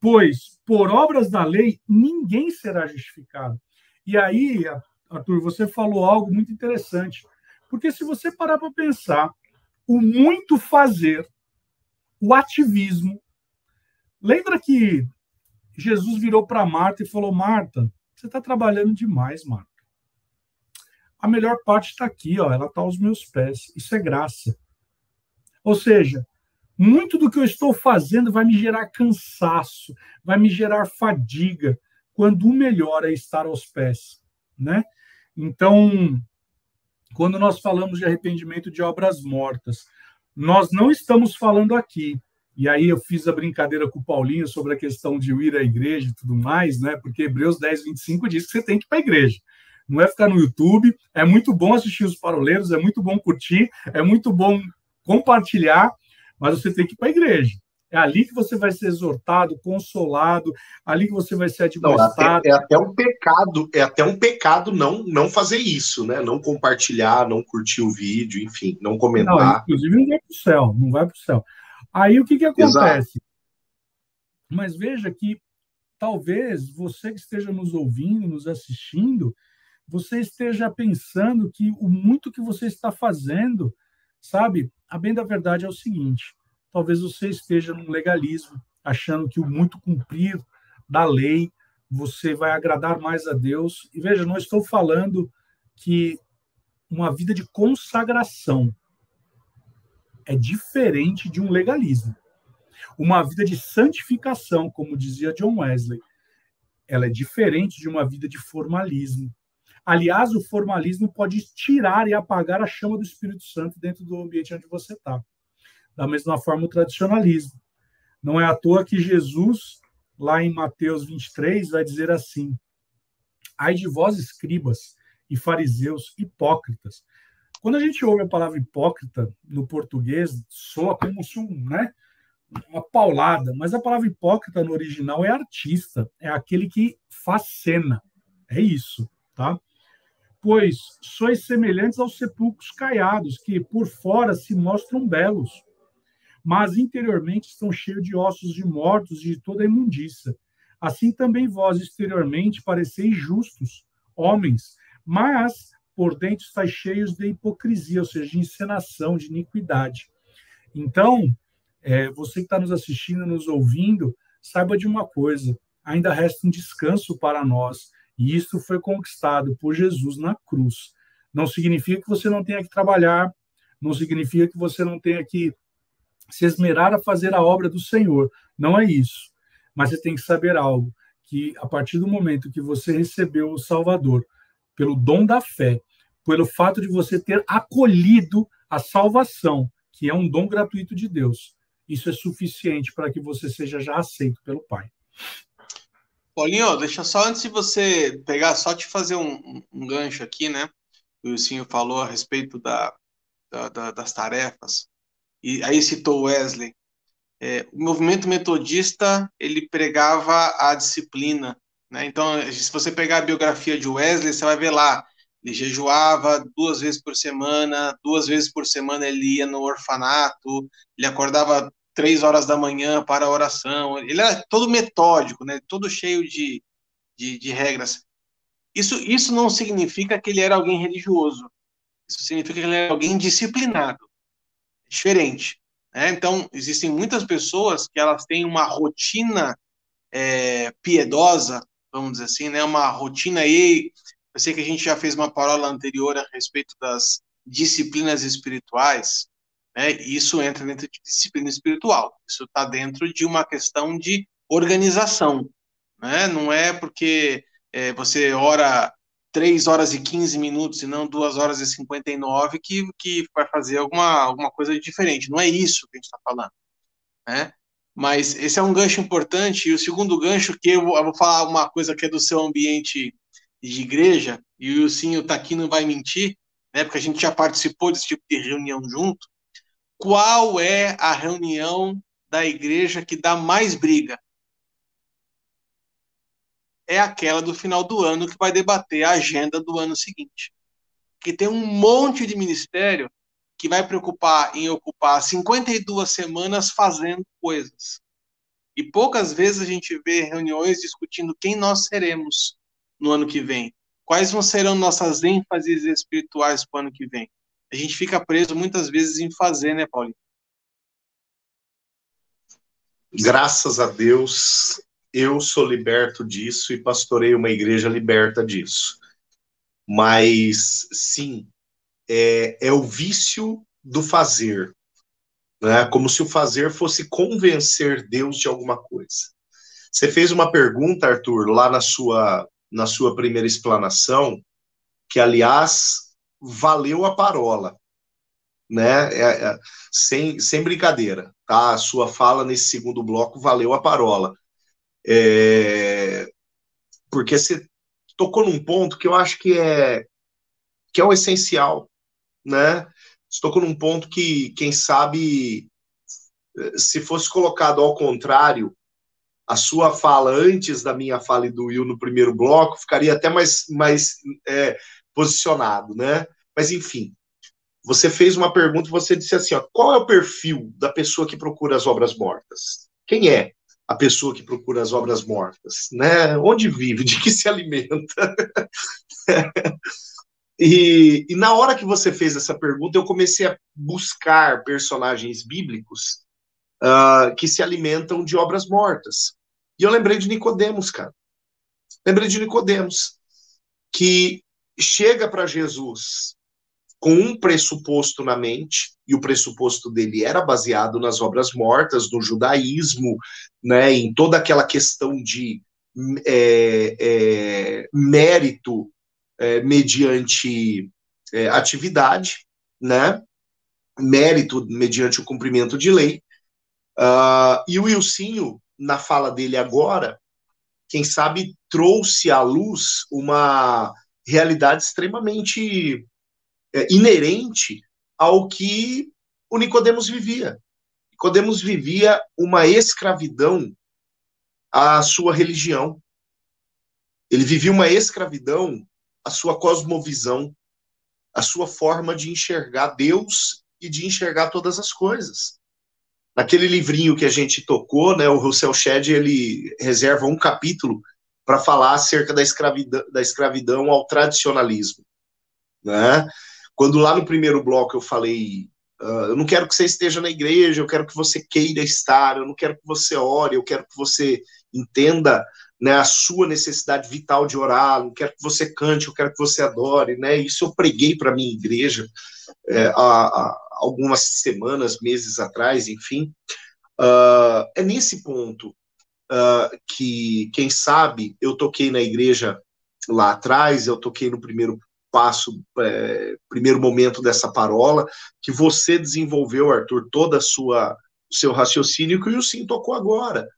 pois por obras da lei ninguém será justificado. E aí, Arthur, você falou algo muito interessante, porque se você parar para pensar, o muito fazer, o ativismo, lembra que Jesus virou para Marta e falou: Marta, você está trabalhando demais, Marta. A melhor parte está aqui, ó, ela está aos meus pés. Isso é graça. Ou seja, muito do que eu estou fazendo vai me gerar cansaço, vai me gerar fadiga, quando o melhor é estar aos pés, né? Então, quando nós falamos de arrependimento de obras mortas, nós não estamos falando aqui. E aí eu fiz a brincadeira com o Paulinho sobre a questão de ir à igreja e tudo mais, né? Porque Hebreus 10, 25 diz que você tem que ir para a igreja. Não é ficar no YouTube. É muito bom assistir os paroleiros, é muito bom curtir, é muito bom compartilhar, mas você tem que ir para a igreja. É ali que você vai ser exortado, consolado, ali que você vai ser admoestado. é, é, até um pecado, é até um pecado não não fazer isso, né? Não compartilhar, não curtir o vídeo, enfim, não comentar. Não, inclusive não vai para o céu, não vai para o céu. Aí o que, que acontece? Exato. Mas veja que talvez você que esteja nos ouvindo, nos assistindo, você esteja pensando que o muito que você está fazendo, sabe, a bem da verdade é o seguinte: talvez você esteja num legalismo, achando que o muito cumprir da lei você vai agradar mais a Deus. E veja, não estou falando que uma vida de consagração é diferente de um legalismo. Uma vida de santificação, como dizia John Wesley, ela é diferente de uma vida de formalismo. Aliás, o formalismo pode tirar e apagar a chama do Espírito Santo dentro do ambiente onde você está. Da mesma forma, o tradicionalismo. Não é à toa que Jesus, lá em Mateus 23, vai dizer assim: Ai de vós, escribas e fariseus hipócritas. Quando a gente ouve a palavra hipócrita no português, soa como se um, né, uma paulada, mas a palavra hipócrita no original é artista, é aquele que faz cena. É isso, tá? pois sois semelhantes aos sepulcros caiados, que por fora se mostram belos, mas interiormente estão cheios de ossos de mortos e de toda imundícia. Assim também vós exteriormente pareceis justos, homens, mas por dentro estáis cheios de hipocrisia, ou seja, de encenação, de iniquidade. Então, é, você que está nos assistindo, nos ouvindo, saiba de uma coisa: ainda resta um descanso para nós e isso foi conquistado por Jesus na cruz. Não significa que você não tenha que trabalhar, não significa que você não tenha que se esmerar a fazer a obra do Senhor. Não é isso. Mas você tem que saber algo: que a partir do momento que você recebeu o Salvador, pelo dom da fé, pelo fato de você ter acolhido a salvação, que é um dom gratuito de Deus, isso é suficiente para que você seja já aceito pelo Pai. Paulinho, deixa só antes de você pegar, só te fazer um, um gancho aqui, né? O Wilson falou a respeito da, da, da, das tarefas, e aí citou Wesley. É, o movimento metodista, ele pregava a disciplina, né? Então, se você pegar a biografia de Wesley, você vai ver lá, ele jejuava duas vezes por semana, duas vezes por semana ele ia no orfanato, ele acordava três horas da manhã para a oração. Ele era todo metódico, né? todo cheio de, de, de, regras. Isso, isso não significa que ele era alguém religioso. Isso significa que ele era alguém disciplinado. Diferente. Né? Então, existem muitas pessoas que elas têm uma rotina é, piedosa, vamos dizer assim, né? Uma rotina aí. Eu sei que a gente já fez uma parola anterior a respeito das disciplinas espirituais, né? Isso entra dentro de disciplina espiritual. Isso está dentro de uma questão de organização, né? Não é porque é, você ora 3 horas e 15 minutos e não 2 horas e 59 que, que vai fazer alguma, alguma coisa diferente. Não é isso que a gente está falando. Né? Mas esse é um gancho importante. E o segundo gancho, que eu vou, eu vou falar uma coisa que é do seu ambiente de igreja, e o Wilsinho está aqui, não vai mentir, né, porque a gente já participou desse tipo de reunião junto. Qual é a reunião da igreja que dá mais briga? É aquela do final do ano que vai debater a agenda do ano seguinte. Que tem um monte de ministério que vai preocupar em ocupar 52 semanas fazendo coisas. E poucas vezes a gente vê reuniões discutindo quem nós seremos no ano que vem. Quais serão nossas ênfases espirituais para o ano que vem? A gente fica preso muitas vezes em fazer, né, Paulinho? Graças a Deus, eu sou liberto disso e pastorei uma igreja liberta disso. Mas, sim, é, é o vício do fazer. Né? Como se o fazer fosse convencer Deus de alguma coisa. Você fez uma pergunta, Arthur, lá na sua, na sua primeira explanação, que, aliás, valeu a parola. Né? É, é, sem, sem brincadeira, tá? A sua fala nesse segundo bloco valeu a parola é, porque você tocou num ponto que eu acho que é que é o essencial, né? Você tocou num ponto que, quem sabe, se fosse colocado ao contrário, a sua fala antes da minha fala e do Will no primeiro bloco ficaria até mais, mais é, posicionado, né? Mas enfim, você fez uma pergunta, você disse assim, ó, qual é o perfil da pessoa que procura as obras mortas? Quem é? A pessoa que procura as obras mortas, né? Onde vive, de que se alimenta. e, e, na hora que você fez essa pergunta, eu comecei a buscar personagens bíblicos uh, que se alimentam de obras mortas. E eu lembrei de Nicodemos, cara. Lembrei de Nicodemos, que chega para Jesus com um pressuposto na mente, e o pressuposto dele era baseado nas obras mortas, no judaísmo, né, em toda aquela questão de é, é, mérito é, mediante é, atividade, né, mérito mediante o cumprimento de lei. Uh, e o Wilsinho, na fala dele agora, quem sabe trouxe à luz uma realidade extremamente inerente ao que o Nicodemos vivia. Nicodemos vivia uma escravidão à sua religião. Ele vivia uma escravidão à sua cosmovisão, à sua forma de enxergar Deus e de enxergar todas as coisas. Naquele livrinho que a gente tocou, né, o Russell Shedd, ele reserva um capítulo para falar acerca da escravidão, da escravidão ao tradicionalismo, né? Quando lá no primeiro bloco eu falei, uh, eu não quero que você esteja na igreja, eu quero que você queira estar, eu não quero que você ore, eu quero que você entenda né, a sua necessidade vital de orar, não quero que você cante, eu quero que você adore, né? Isso eu preguei para minha igreja é, há, há, algumas semanas, meses atrás, enfim. Uh, é nesse ponto uh, que, quem sabe, eu toquei na igreja lá atrás, eu toquei no primeiro passo, é, primeiro momento dessa parola, que você desenvolveu, Arthur, toda a sua seu raciocínio que o Yusin tocou agora,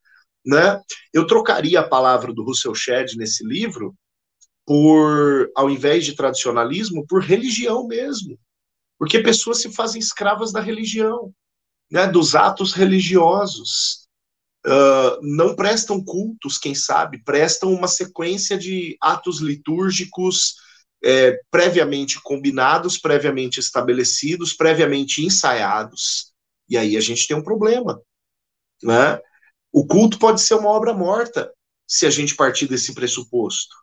né? Eu trocaria a palavra do Russell Shedd nesse livro por, ao invés de tradicionalismo, por religião mesmo, porque pessoas se fazem escravas da religião, né? Dos atos religiosos. Uh, não prestam cultos, quem sabe, prestam uma sequência de atos litúrgicos, é, previamente combinados, previamente estabelecidos, previamente ensaiados. E aí a gente tem um problema. Né? O culto pode ser uma obra morta, se a gente partir desse pressuposto.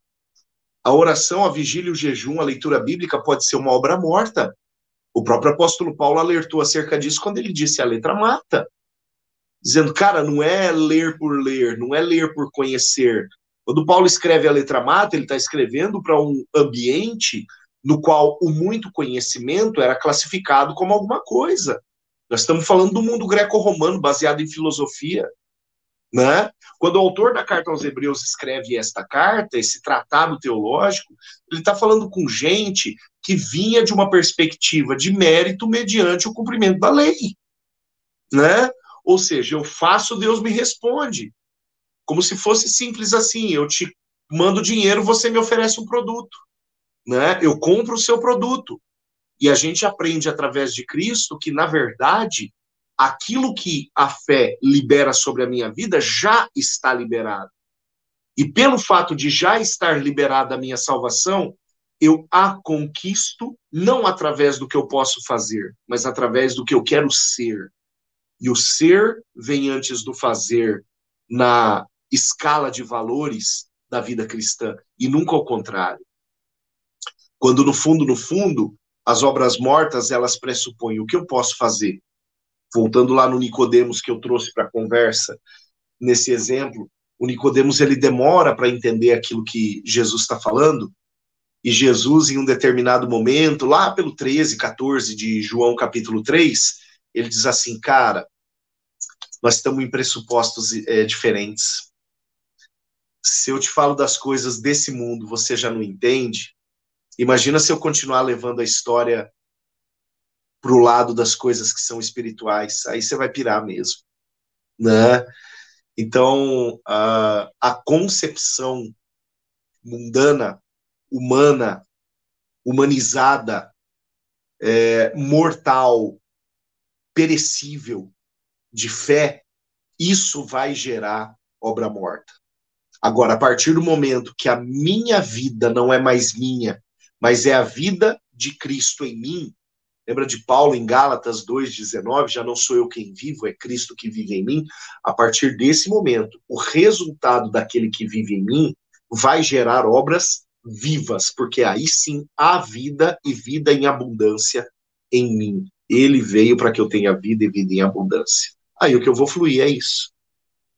A oração, a vigília, o jejum, a leitura bíblica pode ser uma obra morta. O próprio apóstolo Paulo alertou acerca disso quando ele disse: a letra mata. Dizendo, cara, não é ler por ler, não é ler por conhecer, Quando Paulo escreve a letra mata, ele está escrevendo para um ambiente no qual o muito conhecimento era classificado como alguma coisa. Nós estamos falando do mundo greco-romano baseado em filosofia. Né? Quando o autor da carta aos Hebreus escreve esta carta, esse tratado teológico, ele está falando com gente que vinha de uma perspectiva de mérito mediante o cumprimento da lei. Né? Ou seja, eu faço, Deus me responde. Como se fosse simples assim: eu te mando dinheiro, você me oferece um produto. Né? Eu compro o seu produto. E a gente aprende através de Cristo que, na verdade, aquilo que a fé libera sobre a minha vida já está liberado. E pelo fato de já estar liberada a minha salvação, eu a conquisto não através do que eu posso fazer, mas através do que eu quero ser. E o ser vem antes do fazer na escala de valores da vida cristã, e nunca ao contrário. Quando no fundo, no fundo, as obras mortas, elas pressupõem o que eu posso fazer voltando lá no Nicodemos que eu trouxe para a conversa, nesse exemplo, o Nicodemos ele demora para entender aquilo que Jesus está falando, e Jesus, em um determinado momento, lá pelo 13, 14 de João capítulo 3, ele diz assim, cara, nós estamos em pressupostos é, diferentes. Se eu te falo das coisas desse mundo, você já não entende. Imagina se eu continuar levando a história para o lado das coisas que são espirituais, aí você vai pirar mesmo, né? Então, a, a concepção mundana, humana, humanizada, é, mortal, perecível de fé, isso vai gerar obra morta. Agora, a partir do momento que a minha vida não é mais minha, mas é a vida de Cristo em mim, Lembra de Paulo em Gálatas 2,19? Já não sou eu quem vivo, é Cristo que vive em mim. A partir desse momento, o resultado daquele que vive em mim vai gerar obras vivas, porque aí sim há vida e vida em abundância em mim. Ele veio para que eu tenha vida e vida em abundância. Aí o que eu vou fluir é isso.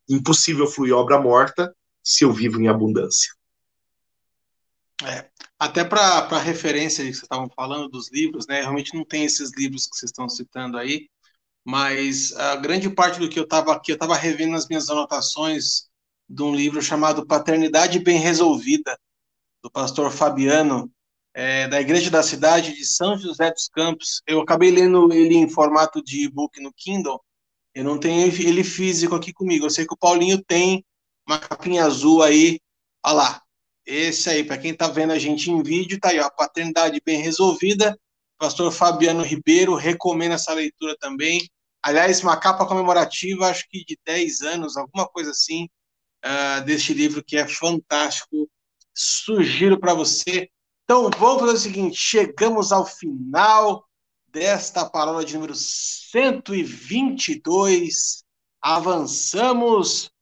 Impossível fluir obra morta se eu vivo em abundância. É, até para referência que vocês estavam falando dos livros, né? Realmente não tem esses livros que vocês estão citando aí, mas a grande parte do que eu estava aqui, eu estava revendo as minhas anotações de um livro chamado Paternidade Bem Resolvida, do pastor Fabiano, é, da Igreja da Cidade de São José dos Campos. Eu acabei lendo ele em formato de e-book no Kindle, eu não tenho ele físico aqui comigo. Eu sei que o Paulinho tem uma capinha azul aí, olha lá, esse aí, para quem está vendo a gente em vídeo, tá aí, ó, Paternidade Bem Resolvida. Pastor Fabiano Ribeiro recomenda essa leitura também. Aliás, uma capa comemorativa, acho que de 10 anos, alguma coisa assim, uh, deste livro que é fantástico. Sugiro para você. Então, vamos fazer o seguinte: chegamos ao final desta palavra de número 122. Avançamos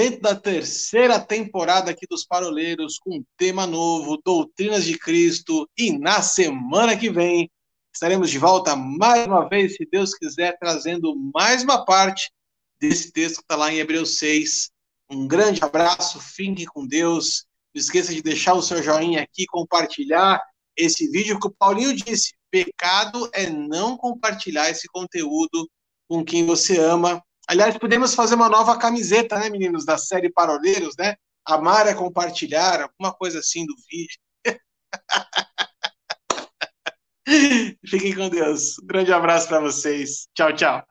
dentro da terceira temporada aqui dos Paroleiros, com um tema novo, Doutrinas de Cristo, e na semana que vem estaremos de volta mais uma vez, se Deus quiser, trazendo mais uma parte desse texto que está lá em Hebreus 6. Um grande abraço, fique com Deus. Não esqueça de deixar o seu joinha aqui, compartilhar esse vídeo que o Paulinho disse. Pecado é não compartilhar esse conteúdo com quem você ama Aliás, podemos fazer uma nova camiseta, né, meninos, da série Paroleiros, né? Amar é compartilhar, alguma coisa assim do vídeo. Fiquem com Deus. Um grande abraço para vocês. Tchau, tchau.